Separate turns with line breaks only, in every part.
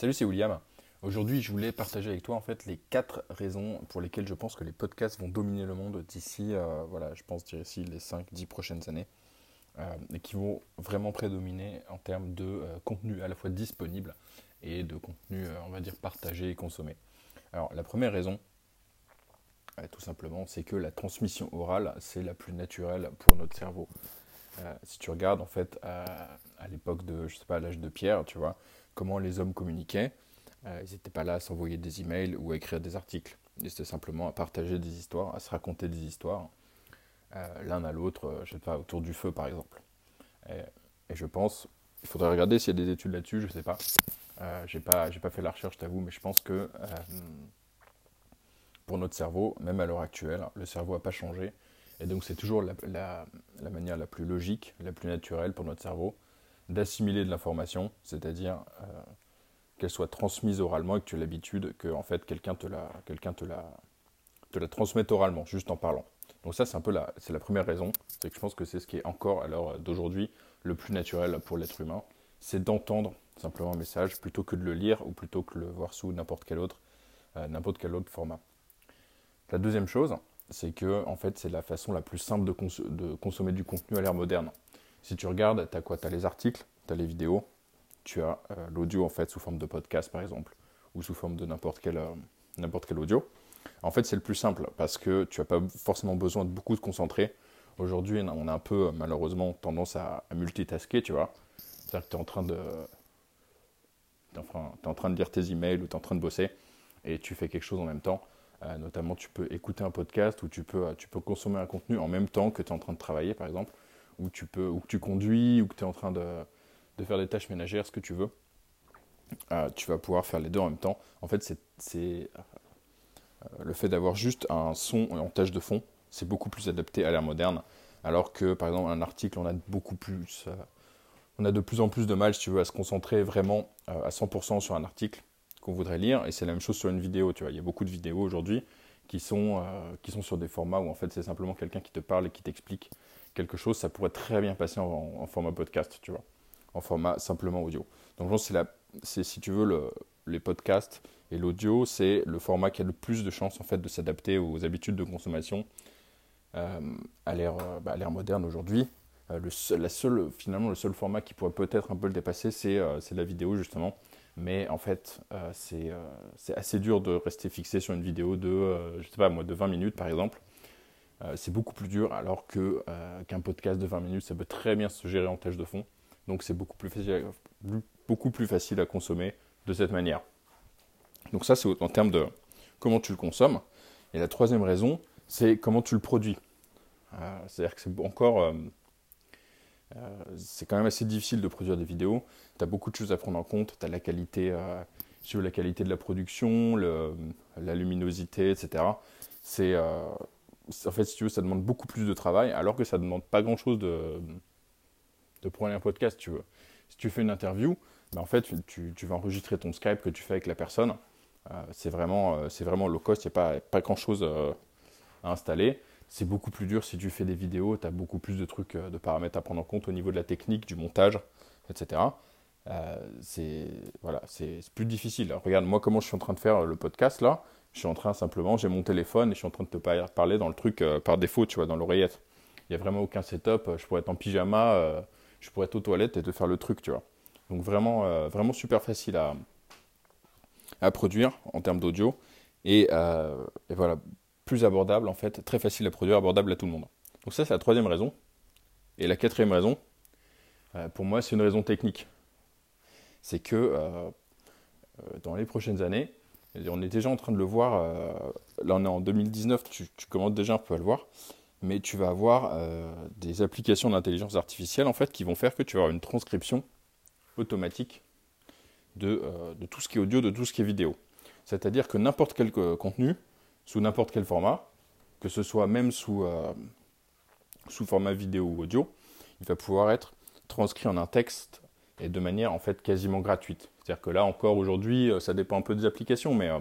Salut, c'est William. Aujourd'hui, je voulais partager avec toi en fait les quatre raisons pour lesquelles je pense que les podcasts vont dominer le monde d'ici, euh, voilà, je pense d'ici les 5-10 prochaines années, euh, et qui vont vraiment prédominer en termes de euh, contenu à la fois disponible et de contenu, on va dire, partagé et consommé. Alors, la première raison, tout simplement, c'est que la transmission orale, c'est la plus naturelle pour notre cerveau. si tu regardes en fait à l'époque de, je sais pas, l'âge de pierre, tu vois, comment les hommes communiquaient. Euh, ils n'étaient pas là à s'envoyer des emails ou à écrire des articles. Ils étaient simplement à partager des histoires, à se raconter des histoires, euh, l'un à l'autre, euh, je sais pas, autour du feu par exemple. Et, je pense, il faudrait regarder s'il y a des études là-dessus, je sais pas. Euh, j'ai pas, pas fait la recherche, t'avoue, mais je pense que pour notre cerveau, même à l'heure actuelle, le cerveau n'a pas changé. Et donc c'est toujours la, la, manière la plus logique, la plus naturelle pour notre cerveau d'assimiler de l'information, c'est-à-dire euh, qu'elle soit transmise oralement et que tu as l'habitude que en fait quelqu'un te la, transmette oralement, juste en parlant. Donc ça c'est un peu la, la première raison, c'est que je pense que c'est ce qui est encore à l'heure d'aujourd'hui le plus naturel pour l'être humain, c'est d'entendre simplement un message plutôt que de le lire ou plutôt que de le voir sous n'importe quel autre, euh, format. La deuxième chose, c'est que en fait c'est la façon la plus simple de, de consommer du contenu à l'ère moderne. Si tu regardes, tu as quoi? Tu les articles, tu as les vidéos, tu as euh, l'audio en fait sous forme de podcast par exemple, ou sous forme de n'importe quel, euh, audio. En fait, c'est le plus simple parce que tu n'as pas forcément besoin de beaucoup te concentrer. Aujourd'hui, on a un peu malheureusement tendance à, multitasker, tu vois. C'est-à-dire que tu es en train de. train de lire tes emails ou tu es en train de bosser et tu fais quelque chose en même temps. Euh, notamment, tu peux écouter un podcast ou tu peux consommer un contenu en même temps que tu es en train de travailler, par exemple où tu peux, que tu conduis, ou que tu es en train de, de, faire des tâches ménagères, ce que tu veux, euh, tu vas pouvoir faire les deux en même temps. En fait, c'est euh, le fait d'avoir juste un son en tâche de fond, c'est beaucoup plus adapté à l'ère moderne, alors que par exemple un article, on a beaucoup plus, euh, on a de plus en plus de mal, si tu veux, à se concentrer vraiment à 100% sur un article qu'on voudrait lire, et c'est la même chose sur une vidéo. Tu vois, il y a beaucoup de vidéos aujourd'hui qui sont, qui sont sur des formats où en fait c'est simplement quelqu'un qui te parle et qui t'explique quelque chose, ça pourrait très bien passer en, format podcast, tu vois, en format simplement audio. Donc c'est, si tu veux, le, les podcasts et l'audio, c'est le format qui a le plus de chances en fait de s'adapter aux habitudes de consommation euh, à, l'ère, euh, bah, moderne aujourd'hui. Euh, seul, finalement, le seul format qui pourrait peut-être un peu le dépasser, c'est, c'est la vidéo justement. Mais en fait, c'est, c'est assez dur de rester fixé sur une vidéo de, je sais pas moi, de 20 minutes par exemple. Euh, c'est beaucoup plus dur, alors que, euh, qu'un podcast de 20 minutes, ça peut très bien se gérer en tâche de fond. Donc c'est beaucoup plus, facile à, beaucoup plus facile à consommer de cette manière. Donc ça, c'est en termes de comment tu le consommes. Et la troisième raison, c'est comment tu le produis. Euh, c'est-à-dire que c'est encore... c'est quand même assez difficile de produire des vidéos. Tu as beaucoup de choses à prendre en compte. Tu as la qualité, sur la qualité de la production, le, la luminosité, etc. C'est en fait, si tu veux, ça demande beaucoup plus de travail, alors que ça ne demande pas grand-chose de, de prendre un podcast, tu veux. Si tu fais une interview, ben en fait, tu, tu, vas enregistrer ton Skype que tu fais avec la personne. Euh, c'est vraiment, euh, vraiment low cost, il n'y a pas, pas grand-chose euh, à installer. C'est beaucoup plus dur si tu fais des vidéos, tu as beaucoup plus de trucs, de paramètres à prendre en compte au niveau de la technique, du montage, etc. c'est voilà, plus difficile. regarde, moi, comment je suis en train de faire le podcast là, je suis en train simplement, j'ai mon téléphone et je suis en train de te parler dans le truc euh, par défaut, tu vois, dans l'oreillette. Il n'y a vraiment aucun setup. Je pourrais être en pyjama, euh, je pourrais être aux toilettes et te faire le truc, tu vois. Donc vraiment, euh, vraiment super facile à, à produire en termes d'audio. Et, et, voilà, plus abordable en fait, très facile à produire, abordable à tout le monde. Donc ça, c'est la troisième raison. Et la quatrième raison, pour moi, c'est une raison technique. C'est que dans les prochaines années, on est déjà en train de le voir. Euh, là, on est en 2019, tu, commences déjà un peu à le voir. Mais tu vas avoir euh, des applications d'intelligence artificielle en fait qui vont faire que tu vas avoir une transcription automatique de, euh, de tout ce qui est audio, de tout ce qui est vidéo. C'est-à-dire que n'importe quel contenu, sous n'importe quel format, que ce soit même sous, sous format vidéo ou audio, il va pouvoir être transcrit en un texte et de manière en fait quasiment gratuite. C'est-à-dire que là encore aujourd'hui, euh, ça dépend un peu des applications, mais euh,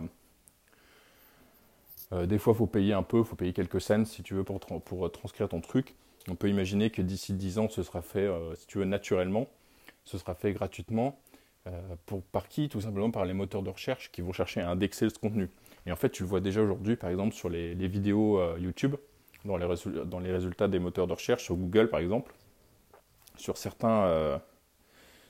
euh, des fois il faut payer un peu, il faut payer quelques cents si tu veux pour, pour transcrire ton truc. On peut imaginer que d'ici 10 ans, ce sera fait, si tu veux, naturellement, ce sera fait gratuitement. pour, par qui? Tout simplement par les moteurs de recherche qui vont chercher à indexer ce contenu. Et en fait, tu le vois déjà aujourd'hui, par exemple, sur les, vidéos YouTube, dans les, dans les, résultats des moteurs de recherche, sur Google par exemple, sur certains,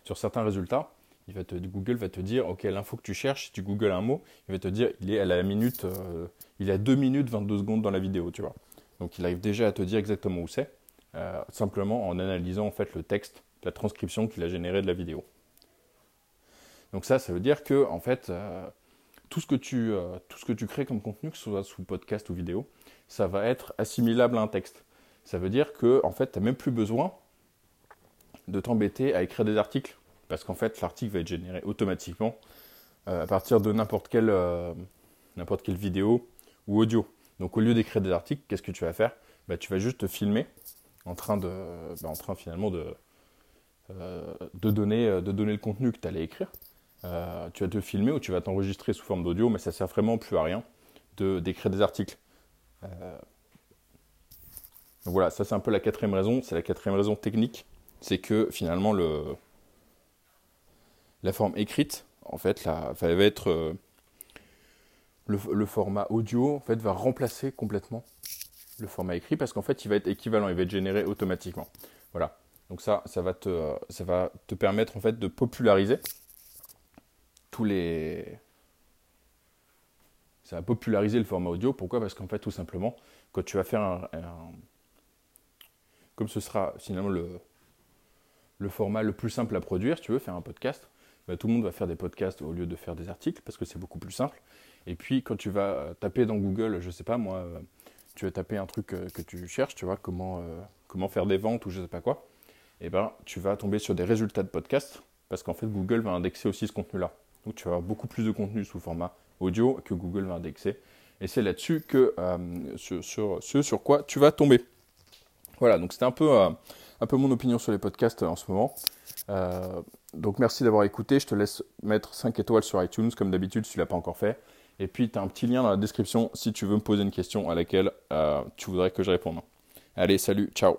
sur certains résultats, Google va te dire, ok, l'info que tu cherches, si tu googles un mot, il va te dire, il est à la minute, euh, il est à 2 minutes 22 secondes dans la vidéo, tu vois. Donc il arrive déjà à te dire exactement où c'est, euh, simplement en analysant en fait le texte, la transcription qu'il a généré de la vidéo. Donc ça, ça veut dire que en fait, euh, tout, ce que tu, tout ce que tu crées comme contenu, que ce soit sous podcast ou vidéo, ça va être assimilable à un texte. Ça veut dire que en fait, tu n'as même plus besoin de t'embêter à écrire des articles parce qu'en fait l'article va être généré automatiquement euh, à partir de n'importe quelle, euh, n'importe quelle vidéo ou audio. Donc au lieu d'écrire des articles, qu'est-ce que tu vas faire? Bah, Tu vas juste te filmer en train, de, bah, en train finalement de, euh, de, donner, de donner le contenu que tu allais écrire. tu vas te filmer ou tu vas t'enregistrer sous forme d'audio, mais ça sert vraiment plus à rien de, d'écrire des articles. donc voilà, ça c'est un peu la quatrième raison, c'est la quatrième raison technique, c'est que finalement le, la forme écrite, en fait, là, va être euh, le, format audio, en fait, va remplacer complètement le format écrit parce qu'en fait, il va être équivalent, il va être généré automatiquement. Voilà. Donc ça, ça va te, ça va te permettre en fait de populariser tous les, ça va populariser le format audio. Pourquoi? Parce qu'en fait, tout simplement, quand tu vas faire un, comme ce sera finalement le, le format le plus simple à produire, tu veux faire un podcast, bah, tout le monde va faire des podcasts au lieu de faire des articles parce que c'est beaucoup plus simple. Et puis quand tu vas euh, taper dans Google, je sais pas moi, euh, tu vas taper un truc euh, que tu cherches, tu vois, comment, faire des ventes ou je sais pas quoi, et ben tu vas tomber sur des résultats de podcasts parce qu'en fait Google va indexer aussi ce contenu-là. Donc tu vas avoir beaucoup plus de contenu sous format audio que Google va indexer. Et c'est là-dessus que sur, ce sur quoi tu vas tomber. Voilà, donc c'était un peu, un peu mon opinion sur les podcasts en ce moment. Euh, donc merci d'avoir écouté. Je te laisse mettre 5 étoiles sur iTunes, comme d'habitude, si tu ne l'as pas encore fait. Et puis, tu as un petit lien dans la description si tu veux me poser une question à laquelle euh, tu voudrais que je réponde. Allez, salut, ciao